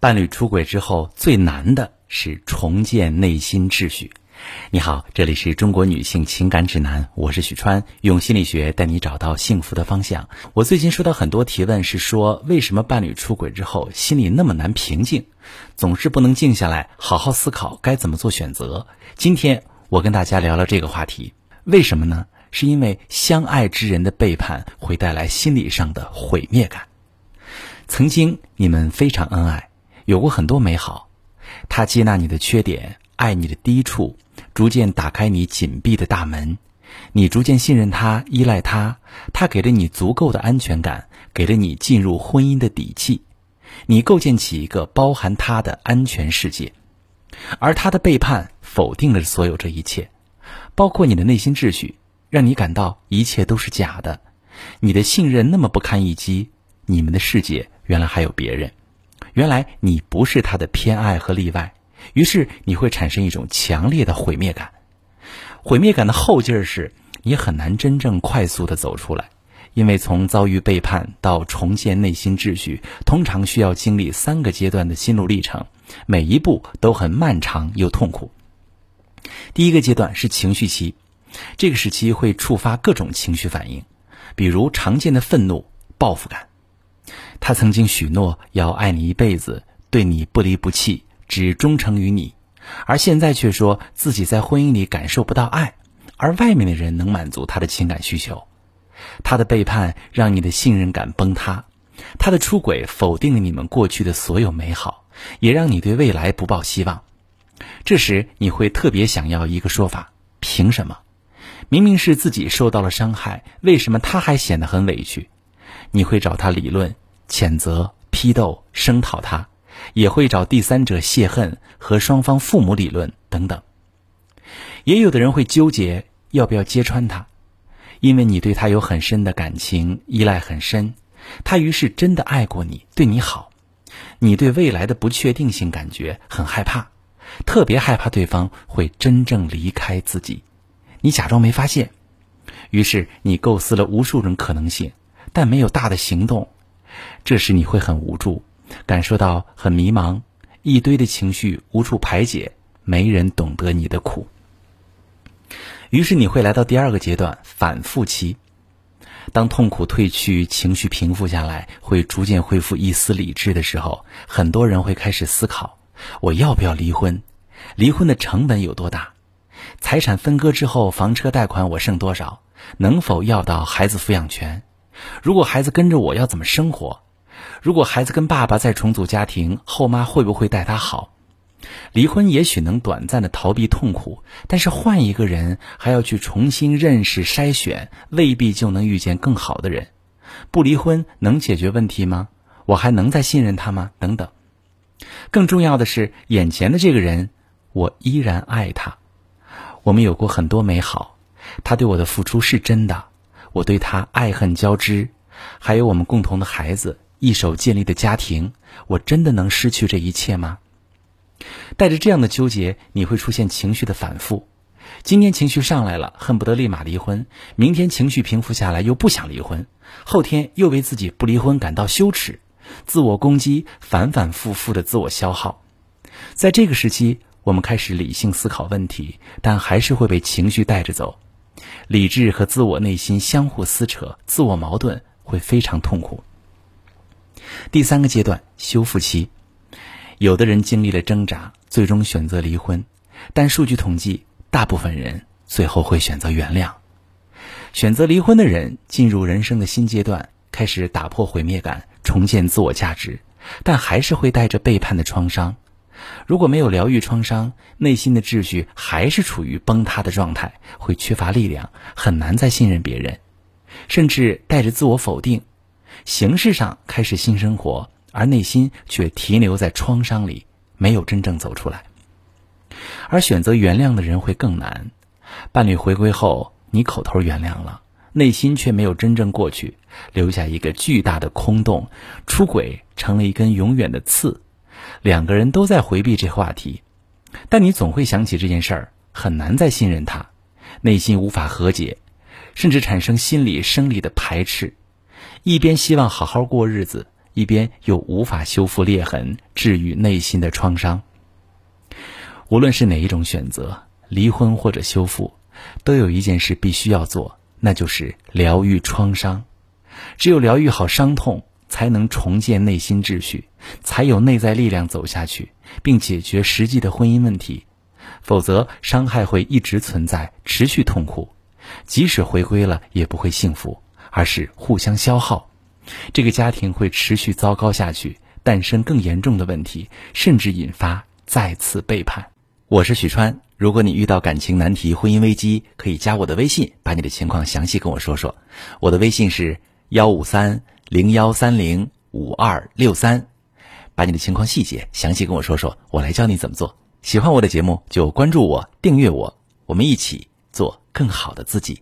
伴侣出轨之后最难的是重建内心秩序。你好，这里是中国女性情感指南，我是许川，用心理学带你找到幸福的方向。我最近收到很多提问，是说为什么伴侣出轨之后心里那么难平静，总是不能静下来好好思考该怎么做选择。今天我跟大家聊聊这个话题，为什么呢？是因为相爱之人的背叛会带来心理上的毁灭感。曾经你们非常恩爱。有过很多美好，他接纳你的缺点，爱你的低处，逐渐打开你紧闭的大门，你逐渐信任他，依赖他，他给了你足够的安全感，给了你进入婚姻的底气，你构建起一个包含他的安全世界，而他的背叛否定了所有这一切，包括你的内心秩序，让你感到一切都是假的，你的信任那么不堪一击，你们的世界原来还有别人。原来你不是他的偏爱和例外，于是你会产生一种强烈的毁灭感。毁灭感的后劲儿是，你很难真正快速的走出来，因为从遭遇背叛到重建内心秩序，通常需要经历三个阶段的心路历程，每一步都很漫长又痛苦。第一个阶段是情绪期，这个时期会触发各种情绪反应，比如常见的愤怒、报复感。他曾经许诺要爱你一辈子，对你不离不弃，只忠诚于你，而现在却说自己在婚姻里感受不到爱，而外面的人能满足他的情感需求。他的背叛让你的信任感崩塌，他的出轨否定了你们过去的所有美好，也让你对未来不抱希望。这时你会特别想要一个说法：凭什么？明明是自己受到了伤害，为什么他还显得很委屈？你会找他理论。谴责、批斗、声讨他，也会找第三者泄恨和双方父母理论等等。也有的人会纠结要不要揭穿他，因为你对他有很深的感情，依赖很深，他于是真的爱过你，对你好。你对未来的不确定性感觉很害怕，特别害怕对方会真正离开自己，你假装没发现。于是你构思了无数种可能性，但没有大的行动。这时你会很无助，感受到很迷茫，一堆的情绪无处排解，没人懂得你的苦。于是你会来到第二个阶段反复期，当痛苦褪去，情绪平复下来，会逐渐恢复一丝理智的时候，很多人会开始思考：我要不要离婚？离婚的成本有多大？财产分割之后，房车贷款我剩多少？能否要到孩子抚养权？如果孩子跟着我要怎么生活？如果孩子跟爸爸再重组家庭，后妈会不会待他好？离婚也许能短暂的逃避痛苦，但是换一个人还要去重新认识筛选，未必就能遇见更好的人。不离婚能解决问题吗？我还能再信任他吗？等等。更重要的是，眼前的这个人，我依然爱他。我们有过很多美好，他对我的付出是真的。我对他爱恨交织，还有我们共同的孩子，一手建立的家庭，我真的能失去这一切吗？带着这样的纠结，你会出现情绪的反复。今天情绪上来了，恨不得立马离婚；明天情绪平复下来，又不想离婚；后天又为自己不离婚感到羞耻，自我攻击，反反复复的自我消耗。在这个时期，我们开始理性思考问题，但还是会被情绪带着走。理智和自我内心相互撕扯，自我矛盾会非常痛苦。第三个阶段修复期，有的人经历了挣扎，最终选择离婚，但数据统计，大部分人最后会选择原谅。选择离婚的人进入人生的新阶段，开始打破毁灭感，重建自我价值，但还是会带着背叛的创伤。如果没有疗愈创伤，内心的秩序还是处于崩塌的状态，会缺乏力量，很难再信任别人，甚至带着自我否定。形式上开始新生活，而内心却停留在创伤里，没有真正走出来。而选择原谅的人会更难。伴侣回归后，你口头原谅了，内心却没有真正过去，留下一个巨大的空洞，出轨成了一根永远的刺。两个人都在回避这话题，但你总会想起这件事儿，很难再信任他，内心无法和解，甚至产生心理生理的排斥。一边希望好好过日子，一边又无法修复裂痕，治愈内心的创伤。无论是哪一种选择，离婚或者修复，都有一件事必须要做，那就是疗愈创伤。只有疗愈好伤痛，才能重建内心秩序，才有内在力量走下去，并解决实际的婚姻问题。否则，伤害会一直存在，持续痛苦。即使回归了，也不会幸福，而是互相消耗。这个家庭会持续糟糕下去，诞生更严重的问题，甚至引发再次背叛。我是许川，如果你遇到感情难题、婚姻危机，可以加我的微信，把你的情况详细跟我说说。我的微信是幺五三零幺三零五二六三，把你的情况细节详细跟我说说，我来教你怎么做。喜欢我的节目就关注我、订阅我，我们一起做更好的自己。